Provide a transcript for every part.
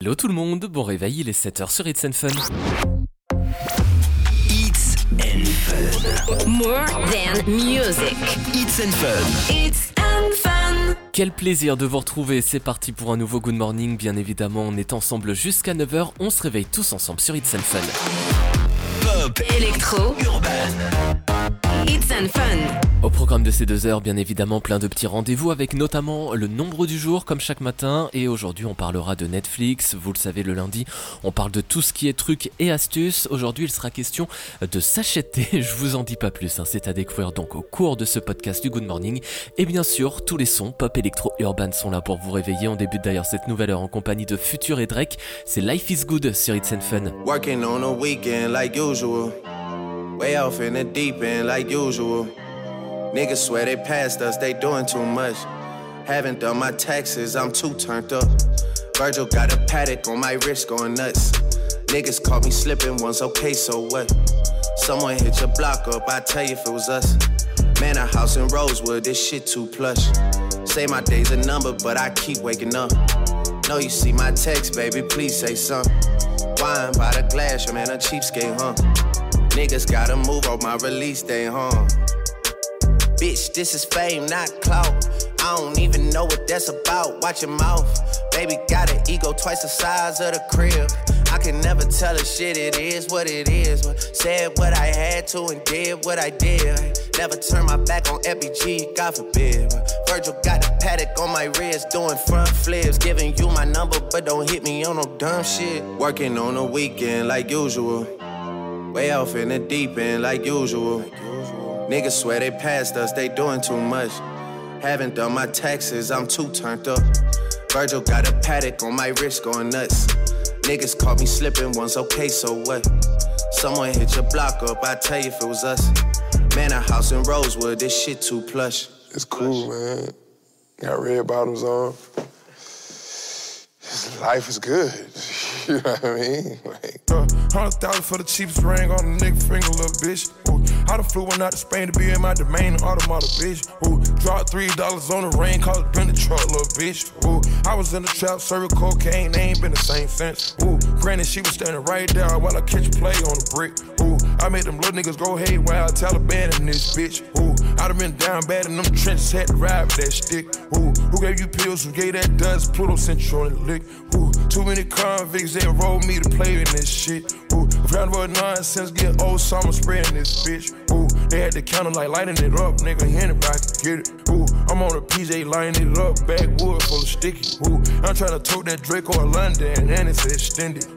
Hello tout le monde, bon réveil, il est 7h sur It's and Fun. It's and Fun. More than music. It's and Fun. It's and fun. Quel plaisir de vous retrouver, c'est parti pour un nouveau Good Morning, bien évidemment on est ensemble jusqu'à 9h, on se réveille tous ensemble sur It's and Fun. Pop. Électro. Urban. It's and fun. Au programme de ces deux heures, bien évidemment, plein de petits rendez-vous avec notamment le nombre du jour, comme chaque matin. Et aujourd'hui, on parlera de Netflix. Vous le savez, le lundi, on parle de tout ce qui est trucs et astuces. Aujourd'hui, il sera question de s'acheter. Je vous en dis pas plus. hein. C'est à découvrir donc au cours de ce podcast du Good Morning. Et bien sûr, tous les sons pop, électro, urban sont là pour vous réveiller. On débute d'ailleurs cette nouvelle heure en compagnie de Future et Drake. C'est Life is Good sur It's and Fun. Working on a weekend like usual. Way off in the deep end like usual. Niggas swear they passed us, they doing too much. Haven't done my taxes, I'm too turned up. Virgil got a paddock on my wrist going nuts. Niggas caught me slipping once, okay, so what? Someone hit your block up, I tell you if it was us. Man, a house in Rosewood, this shit too plush. Say my day's a number, but I keep waking up. Know you see my text, baby, please say something. Wine by the glass, your man a cheapskate, huh? Niggas gotta move on my release day, huh? Bitch, this is fame, not clout. I don't even know what that's about. Watch your mouth. Baby got an ego twice the size of the crib. I can never tell a shit, it is what it is. Said what I had to and did what I did. Never turn my back on FBG, God forbid. Virgil got a paddock on my wrist, doing front flips. Giving you my number, but don't hit me on no dumb shit. Working on a weekend like usual. Way off in the deep end like usual. Niggas swear they passed us, they doing too much. Haven't done my taxes, I'm too turned up. Virgil got a paddock on my wrist going nuts. Niggas caught me slipping once, okay, so what? Someone hit your block up, I tell you if it was us. Man, a house in Rosewood, this shit too plush. It's cool, man. Got red bottoms on. Life is good. You know what I mean? Like, Uh, Hundred thousand for the cheapest ring on a nigga finger, little bitch. Ooh, I done flew one out to Spain to be in my domain, automata, bitch. Ooh, dropped three dollars on the ring, called it been the truck, little bitch. Ooh, I was in the trap, serving cocaine, they ain't been the same since. Ooh, granted, she was standing right there while I catch play on the brick. Ooh, I made them little niggas go haywire, Taliban in this bitch. Ooh, I done been down bad in them trenches, had to ride with that stick. Ooh, who gave you pills? Who gave that dust? Pluto sent you on lick. Ooh, too many convicts, they rolled me to play in this shit. Ooh, round about nonsense, get old summer spreading this bitch. Ooh, they had the counter like lighting it up, nigga, anybody can get it. Ooh, I'm on a PJ lining it up, backwood full of sticky. Ooh, I'm trying to tote that Draco in London, and it's extended.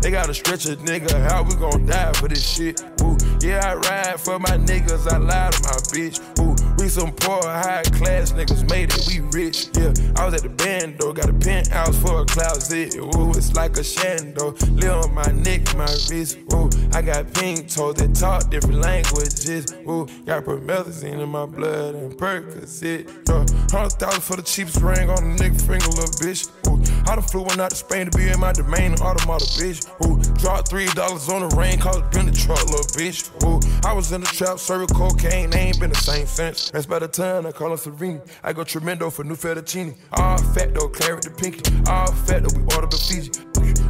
They gotta stretch a nigga, how we gon' die for this shit? Ooh, yeah, I ride for my niggas, I lie to my bitch. Ooh, some poor, high class niggas made it, we rich. Yeah, I was at the band though, got a penthouse for a closet. Ooh, it's like a shando, live on my neck, my wrist. Ooh, I got pink toes that talk different languages. Ooh, got promethazine in my blood and Percocet. Yeah, hundred thousand for the cheapest ring on a nigga finger, little bitch. Ooh, I done flew one out to Spain to be in my domain, the automata, bitch. Ooh, dropped three dollars on the ring, called it been the truck, little bitch. Ooh, I was in the trap, serving cocaine, they ain't been the same since. That's by the time I call her Serena. I go tremendo for new fettuccine. All fat though, claret the pinky. All fat though, we order the Fiji.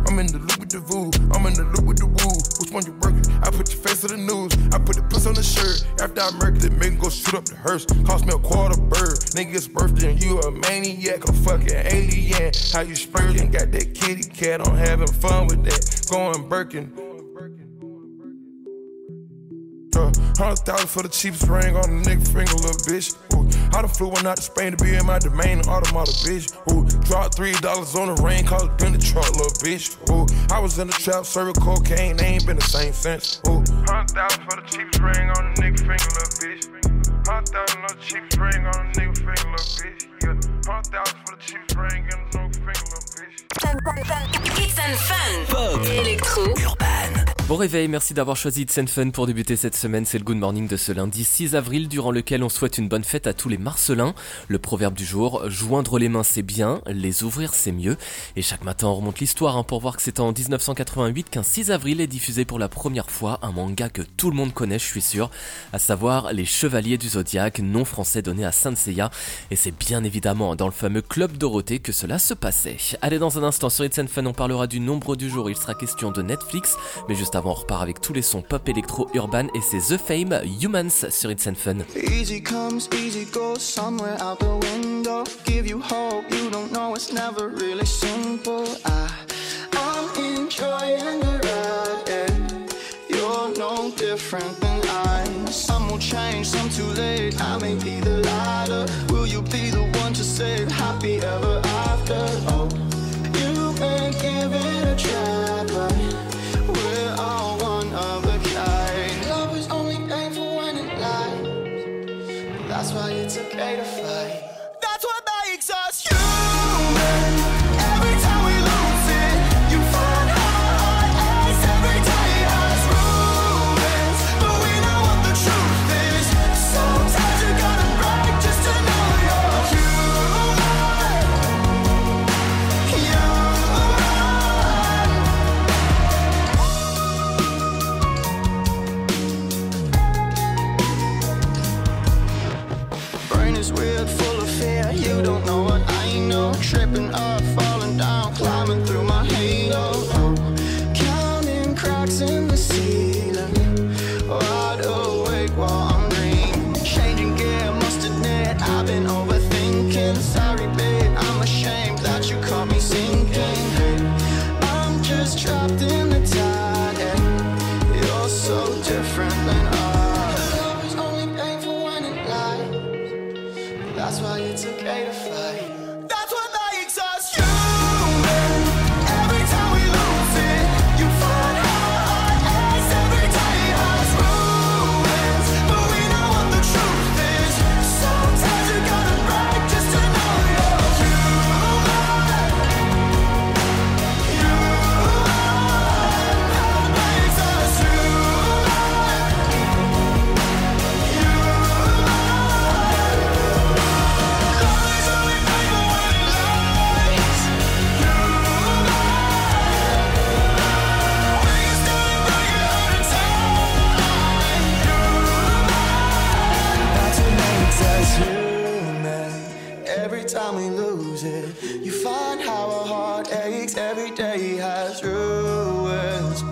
I'm in the loop with the voo, I'm in the loop with the woo. Which one you working? I put your face to the news. I put the puss on the shirt. After I murdered it, make go shoot up the hearse. Cost me a quarter bird. Nigga's birthday and you a maniac, a fucking alien. How you spurting? Got that kitty cat on having fun with that. Going Birkin. Uh, Hundred thousand for the cheapest ring on a nigga finger, little bitch. Ooh, I done flew one out to Spain to be in my domain, automata, bitch. Ooh, dropped three dollars on the ring, called it been the truck, little bitch. Ooh, I was in the trap, serving cocaine, they ain't been the same since. Ooh, hundred thousand for the cheapest ring on a nigga finger, little bitch. Hundred thousand on the cheapest ring on a nigga finger, little bitch. Yeah, hundred thousand for the cheapest ring on a nigga finger, little bitch. It's and fun. Pop. Électro. Urban. Bon réveil, merci d'avoir choisi It's Fun pour débuter cette semaine. C'est le Good Morning de ce lundi 6 avril, durant lequel on souhaite une bonne fête à tous les Marcelins. Le proverbe du jour, joindre les mains c'est bien, les ouvrir c'est mieux. Et chaque matin on remonte l'histoire hein, pour voir que c'est en 1988 qu'un 6 avril est diffusé pour la première fois un manga que tout le monde connaît, je suis sûr, à savoir Les Chevaliers du Zodiaque, nom français donné à Saint Seiya. Et c'est bien évidemment dans le fameux club Dorothée que cela se passait. Allez, dans un instant sur It's Fun, on parlera du nombre du jour. Il sera question de Netflix, mais juste avant, on repart avec tous les sons pop électro urban et c'est The Fame Humans sur It's and Fun. Easy comes, easy goes, somewhere out the window. Give you hope, you don't know it's never really simple. I, I'm enjoying the ride, you're no different than I. Some will change, some too late. I may be the lighter. Will you be the one to say happy ever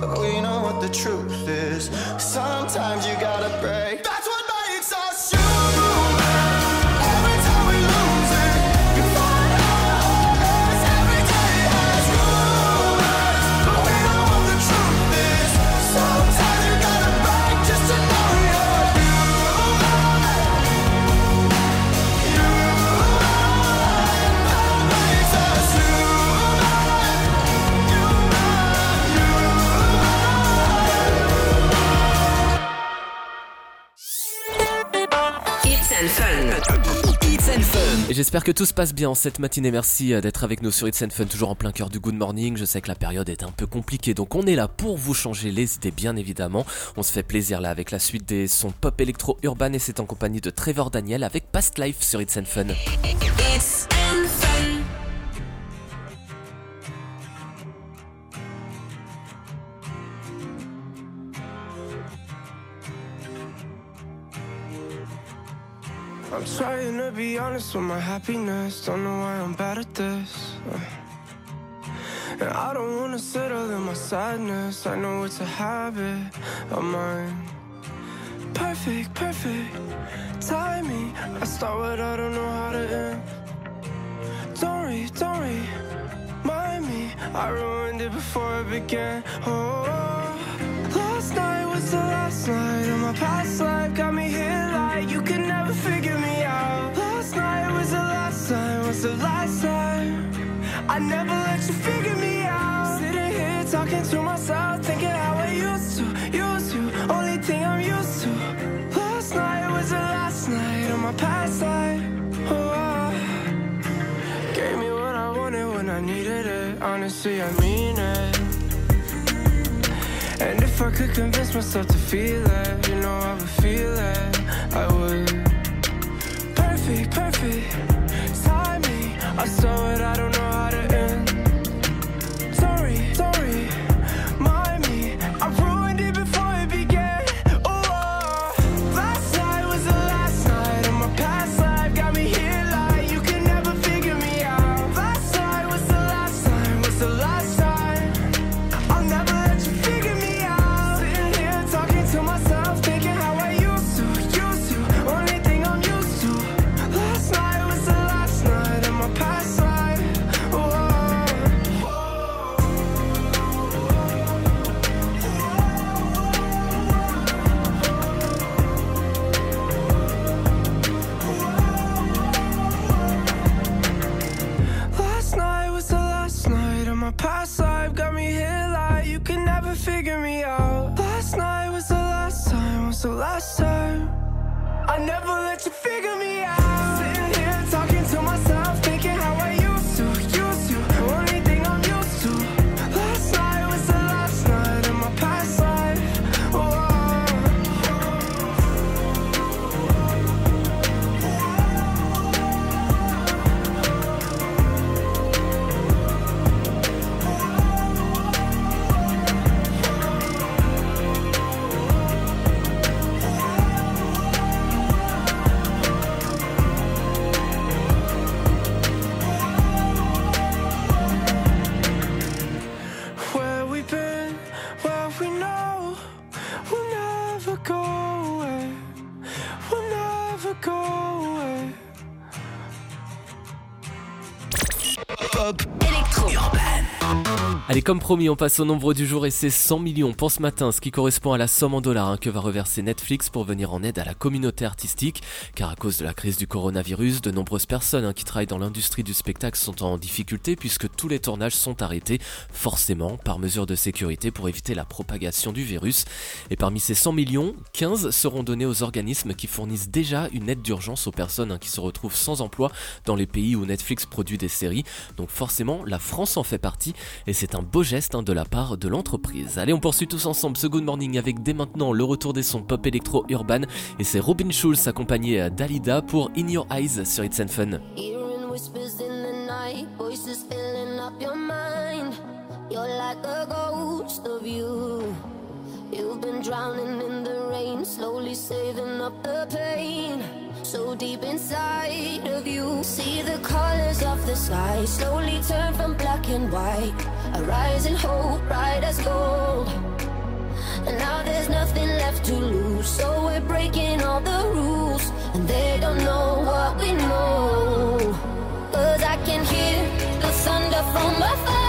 but we know what the truth is. Sometimes you gotta break. J'espère que tout se passe bien en cette matinée. Merci euh, d'être avec nous sur It's Fun, toujours en plein cœur du Good Morning. Je sais que la période est un peu compliquée, donc on est là pour vous changer les idées, bien évidemment. On se fait plaisir là avec la suite des sons pop électro urban et c'est en compagnie de Trevor Daniel avec Past Life sur It's Fun. I'm trying to be honest with my happiness. Don't know why I'm bad at this. And I don't wanna settle in my sadness. I know it's a habit of mine. Perfect, perfect timing. I start what I don't know how to end. Don't worry, don't worry, mind me. I ruined it before it began. Oh, was the last night of my past life. Got me here like you could never figure me out. Last night was the last time, was the last time. I never let you figure me out. Sitting here talking to myself, thinking how I used to, used to. Only thing I'm used to. Last night was the last night of my past life. Oh. Gave me what I wanted when I needed it. Honestly, I mean if I could convince myself to feel it, you know I would feel it. I would. Comme promis, on passe au nombre du jour et c'est 100 millions pour ce matin, ce qui correspond à la somme en dollars hein, que va reverser Netflix pour venir en aide à la communauté artistique. Car à cause de la crise du coronavirus, de nombreuses personnes hein, qui travaillent dans l'industrie du spectacle sont en difficulté puisque tous les tournages sont arrêtés, forcément, par mesure de sécurité pour éviter la propagation du virus. Et parmi ces 100 millions, 15 seront donnés aux organismes qui fournissent déjà une aide d'urgence aux personnes hein, qui se retrouvent sans emploi dans les pays où Netflix produit des séries. Donc forcément, la France en fait partie et c'est un beau geste hein, de la part de l'entreprise. Allez, on poursuit tous ensemble ce Good Morning avec dès maintenant le retour des sons pop électro urban et c'est Robin Schulz accompagné d'Alida pour In Your Eyes sur It's and Fun. You've been drowning in the rain, slowly saving up the pain. So deep inside of you, see the colors of the sky slowly turn from black and white. A rising hope, bright as gold. And now there's nothing left to lose, so we're breaking all the rules. And they don't know what we know. Cause I can hear the thunder from afar,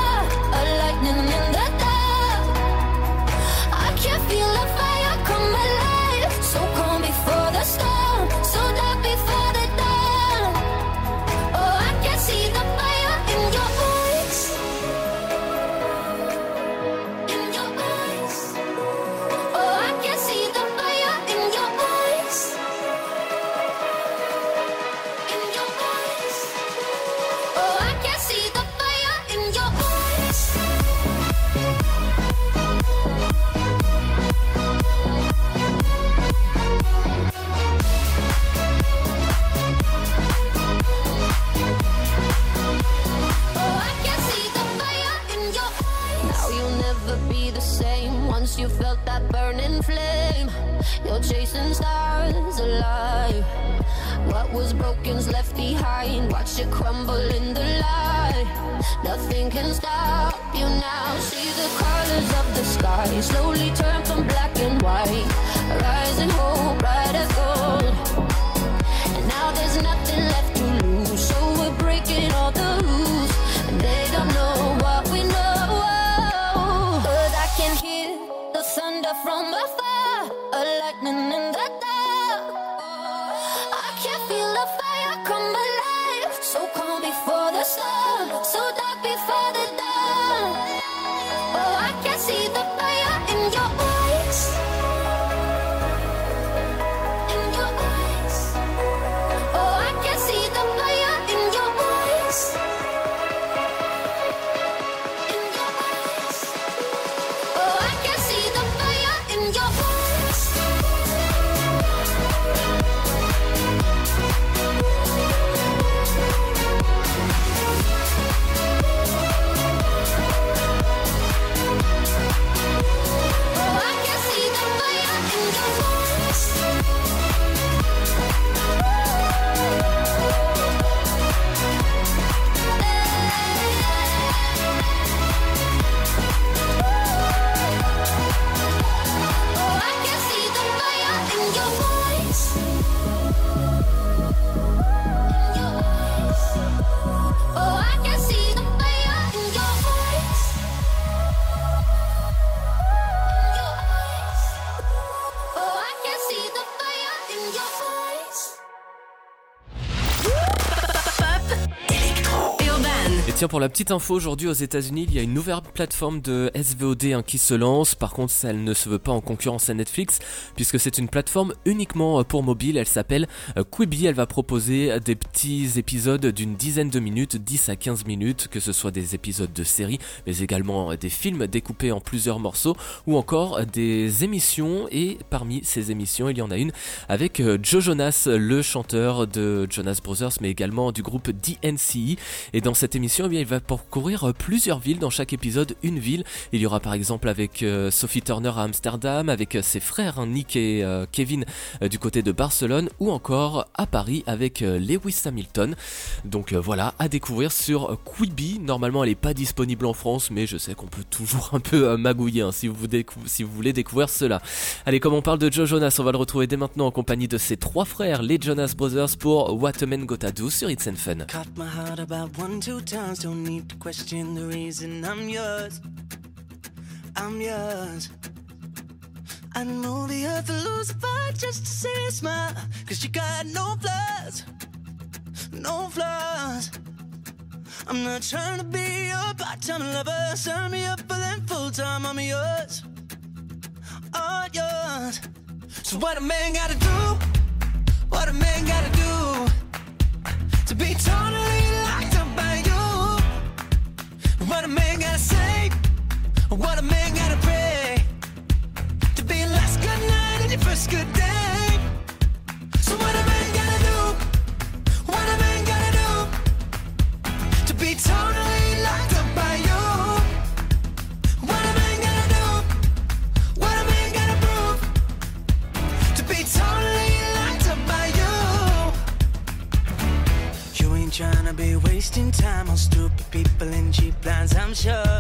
pour la petite info, aujourd'hui aux États-Unis, il y a une nouvelle plateforme de SVOD hein, qui se lance. Par contre, elle ne se veut pas en concurrence à Netflix, puisque c'est une plateforme uniquement euh, pour mobile. Elle s'appelle euh, Quibi. Elle va proposer des petits épisodes d'une dizaine de minutes, 10 à 15 minutes, que ce soit des épisodes de séries, mais également euh, des films découpés en plusieurs morceaux, ou encore des émissions. Et parmi ces émissions, il y en a une avec Joe Jonas, le chanteur de Jonas Brothers, mais également du groupe DNCE. Et dans cette émission, eh il va parcourir euh, plusieurs villes, dans chaque épisode une ville. Il y aura par exemple avec euh, Sophie Turner à Amsterdam, avec euh, ses frères hein, Nick et Kevin du côté de Barcelone, ou encore à Paris avec Lewis Hamilton. Donc voilà, à découvrir sur Quibi. Normalement elle n'est pas disponible en France, mais je sais qu'on peut toujours un peu magouiller hein, si, vous voulez découvrir cela. Allez, comme on parle de Joe Jonas, on va le retrouver dès maintenant en compagnie de ses trois frères, les Jonas Brothers, pour What a Man Gotta Do sur It's and Fun. Need to question the reason I'm yours. I'm yours. I know the earth will lose a fight just to see a smile. Cause you got no flaws, no flaws. I'm not trying to be your part-time lover. Sign me up for them full-time. I'm yours, all yours. So what a man gotta do? What a man gotta do to be totally locked up by you? What a man gotta say, what a man gotta pray to be last good night and your first good day. So what sure.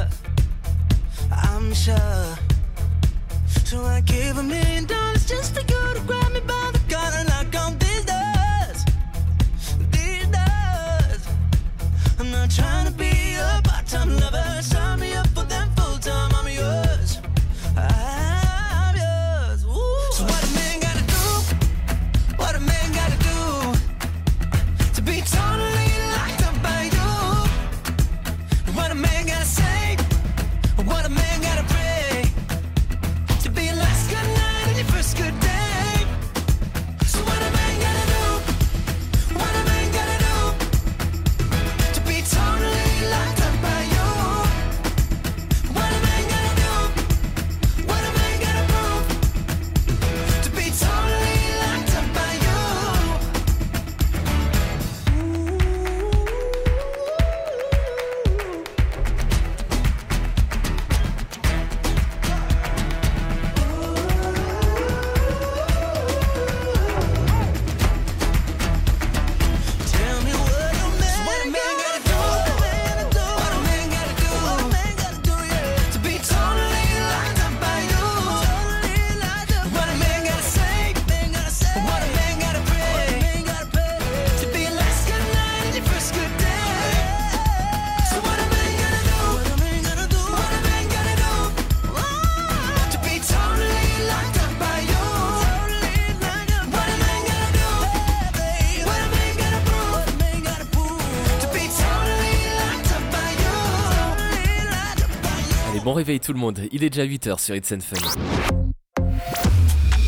Allez, bon réveil tout le monde. Il est déjà 8h sur It's and Fun.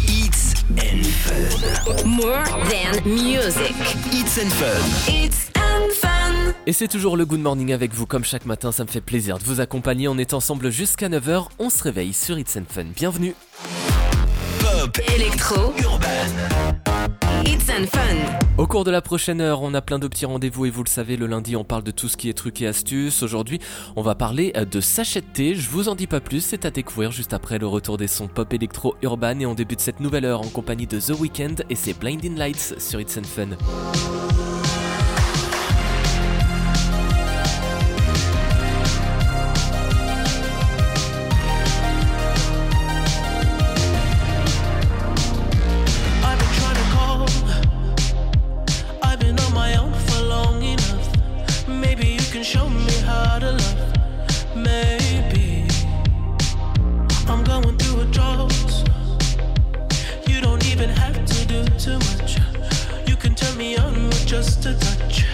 It's and Fun. More than music. It's and Fun. It's and fun. Et c'est toujours le Good Morning avec vous comme chaque matin, ça me fait plaisir de vous accompagner. On est ensemble jusqu'à 9h, on se réveille sur It's and Fun. Bienvenue Pop. Electro. Urban. It's and fun. Au cours de la prochaine heure, on a plein de petits rendez-vous et vous le savez, le lundi on parle de tout ce qui est trucs et astuces. Aujourd'hui, on va parler euh, de sachet de thé. Je vous en dis pas plus, c'est à découvrir juste après le retour des sons pop électro urban et on débute cette nouvelle heure en compagnie de The Weeknd et ses Blinding Lights sur It's and Fun. just a touch.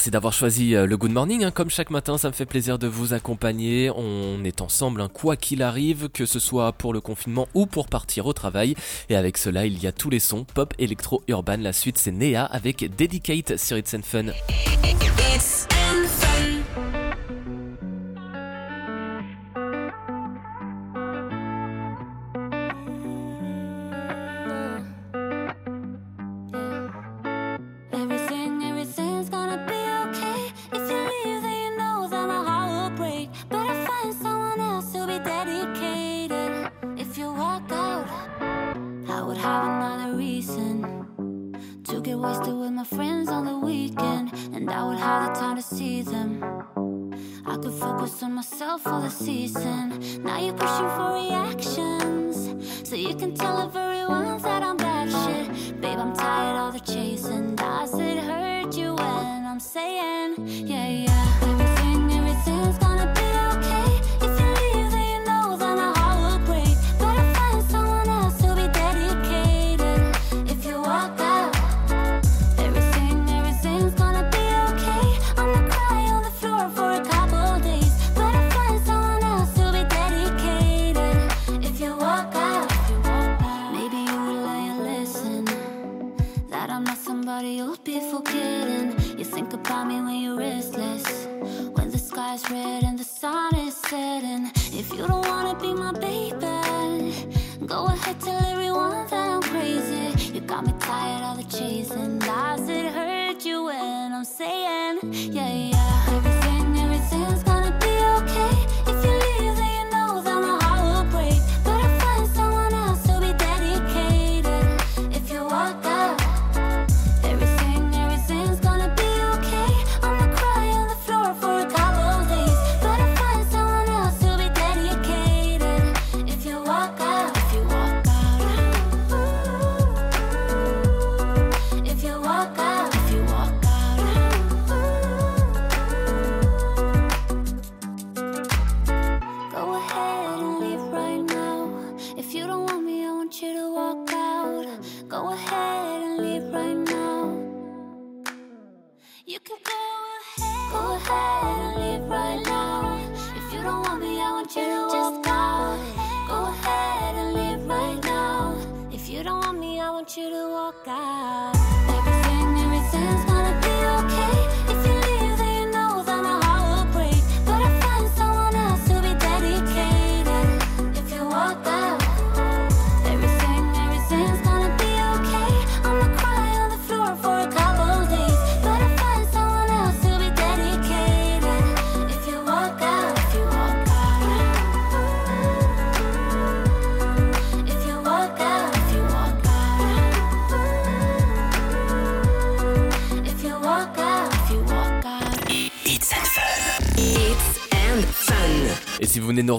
merci d'avoir choisi euh, le Good Morning. Hein. Comme chaque matin, ça me fait plaisir de vous accompagner. On est ensemble, hein. quoi qu'il arrive, que ce soit pour le confinement ou pour partir au travail. Et avec cela, il y a tous les sons, pop, électro, urban. La suite, c'est Néa avec Dedicate sur It's and Fun. have another reason to get wasted with my friends on the weekend, and I would have the time to see them. I could focus on myself for the season. Now you're pushing for reactions, so you can tell everyone that I'm bad shit. Babe, I'm tired of the chasing. Does it hurt you when I'm saying, yeah, yeah? chasing lies that hurt you, and I'm saying.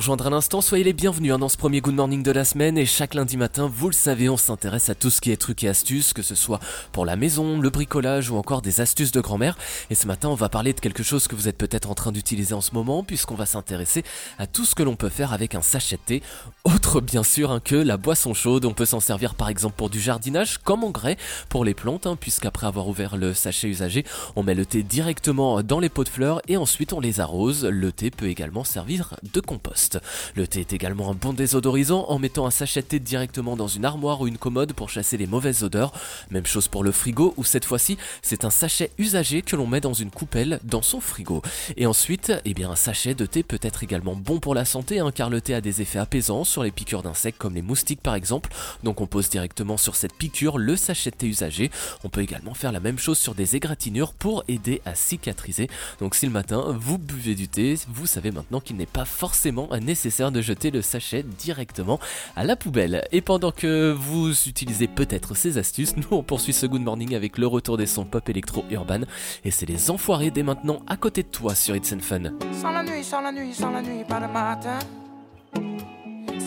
Rejoindre à l'instant, soyez les bienvenus hein, dans ce premier Good Morning de la semaine. Et chaque lundi matin, vous le savez, on s'intéresse à tout ce qui est trucs et astuces, que ce soit pour la maison, le bricolage ou encore des astuces de grand-mère. Et ce matin, on va parler de quelque chose que vous êtes peut-être en train d'utiliser en ce moment, puisqu'on va s'intéresser à tout ce que l'on peut faire avec un sachet de thé. Autre bien sûr hein, que la boisson chaude. On peut s'en servir par exemple pour du jardinage, comme engrais pour les plantes, hein, puisqu'après avoir ouvert le sachet usagé, on met le thé directement dans les pots de fleurs et ensuite on les arrose. Le thé peut également servir de compost. Le thé est également un bon désodorisant en mettant un sachet de thé directement dans une armoire ou une commode pour chasser les mauvaises odeurs. Même chose pour le frigo où cette fois-ci c'est un sachet usagé que l'on met dans une coupelle dans son frigo. Et ensuite, eh bien un sachet de thé peut être également bon pour la santé hein, car le thé a des effets apaisants sur les piqûres d'insectes comme les moustiques par exemple. Donc on pose directement sur cette piqûre le sachet de thé usagé. On peut également faire la même chose sur des égratignures pour aider à cicatriser. Donc si le matin vous buvez du thé, vous savez maintenant qu'il n'est pas forcément nécessaire de jeter le sachet directement à la poubelle. Et pendant que vous utilisez peut-être ces astuces, nous on poursuit ce Good Morning avec le retour des sons pop électro urban. Et c'est les enfoirés dès maintenant à côté de toi sur It's and Fun. Sans la nuit, sans la nuit, sans la nuit, pas de matin.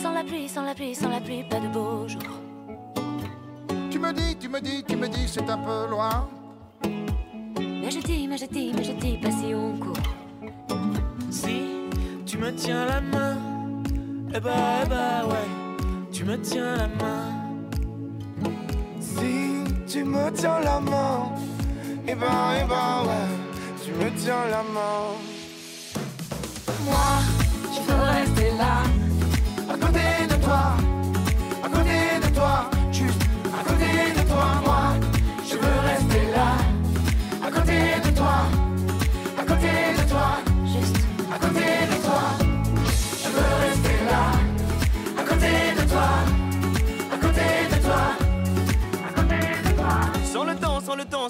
Sans la pluie, sans la pluie, sans la pluie, pas de beau jour. Tu me dis, tu me dis, tu me dis, c'est un peu loin. Mais je dis, mais je dis, mais je dis, pas si on court. Si tu me tiens la main, eh bah, eh bah ouais, tu me tiens la main. Si tu me tiens la main, et ben, et ben, ouais, tu me tiens la main. Moi, je veux rester là, à côté de toi, à côté de toi, juste à côté de toi.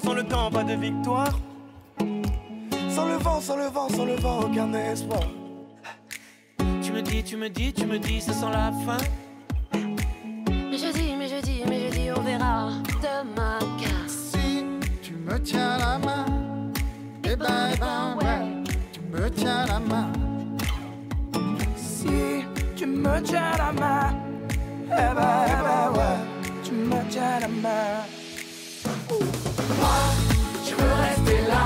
Sans le temps, pas de victoire. Sans le vent, sans le vent, sans le vent, aucun espoir. Tu me dis, tu me dis, tu me dis, ça sent la fin. Mais je dis, mais je dis, mais je dis, on verra demain car Si tu me tiens la main, eh ben, eh ben, ouais, tu me tiens la main. Si tu me tiens la main, eh ben, eh ben, ouais, tu me tiens la main. Moi, je veux rester là,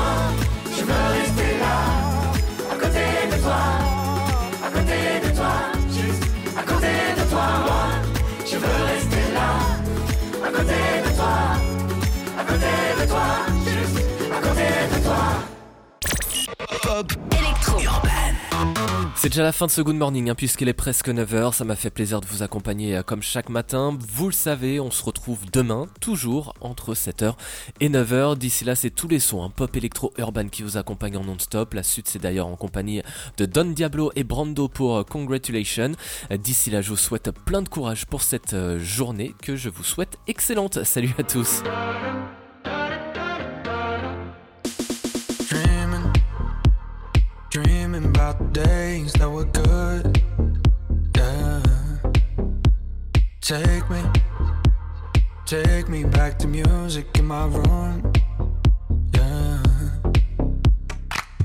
veux rester là, à côté de toi, à côté de toi, juste à côté de toi. Pop Électro. C'est déjà la fin de ce Good Morning, hein, puisqu'il est presque 9h. Ça m'a fait plaisir de vous accompagner euh, comme chaque matin. Vous le savez, on se retrouve demain, toujours entre 7h et 9h. D'ici là, c'est tous les sons, hein, pop électro urban qui vous accompagnent en non-stop. La suite, c'est d'ailleurs en compagnie de Don Diablo et Brando pour euh, Congratulations. Euh, D'ici là, je vous souhaite plein de courage pour cette journée que je vous souhaite excellente. Salut à tous. About the days that were good. Yeah. Take me, take me back to music in my room. Yeah.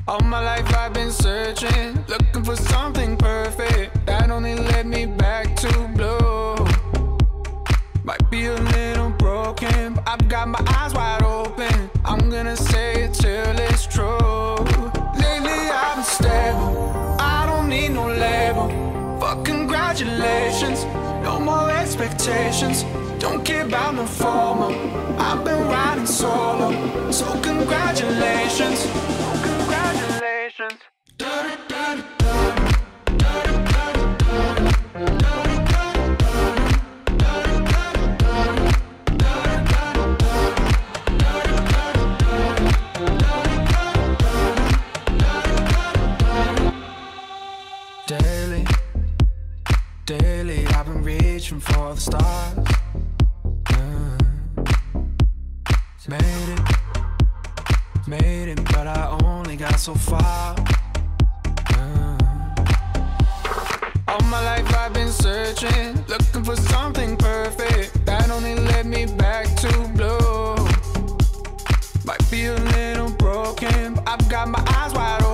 All my life I've been searching, looking for something perfect that only led me back to blue. Might be a little broken, but I've got my eyes wide open. I'm gonna say it till it's no label. Fuck congratulations, no more expectations. Don't care about no formal. I've been riding solo, so congratulations. Congratulations. Daily, daily, I've been reaching for the stars. Yeah. Made it, made it, but I only got so far. Yeah. All my life I've been searching, looking for something perfect that only led me back to blue. Might be a little broken, but I've got my eyes wide open.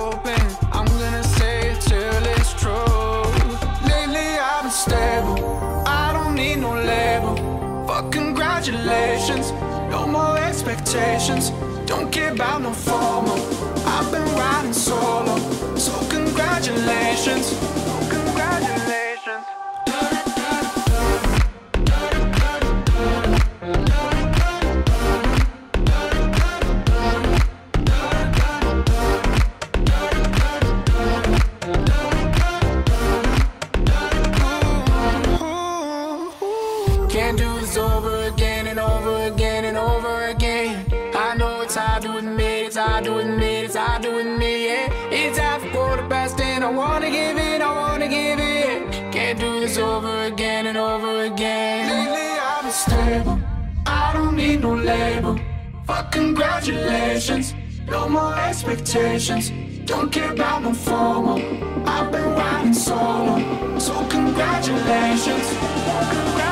Congratulations, no more expectations. Don't care about no formal. I've been riding solo, so congratulations. Can't do this over again and over again and over again. I know it's hard to admit, it's hard to admit, it's hard to admit, yeah. It's half a quarter past and I wanna give it, I wanna give it. Can't do this over again and over again. Lately I've been stable, I don't need no label. Fuck congratulations, no more expectations. Don't care about no formal. I've been riding solo, so congratulations.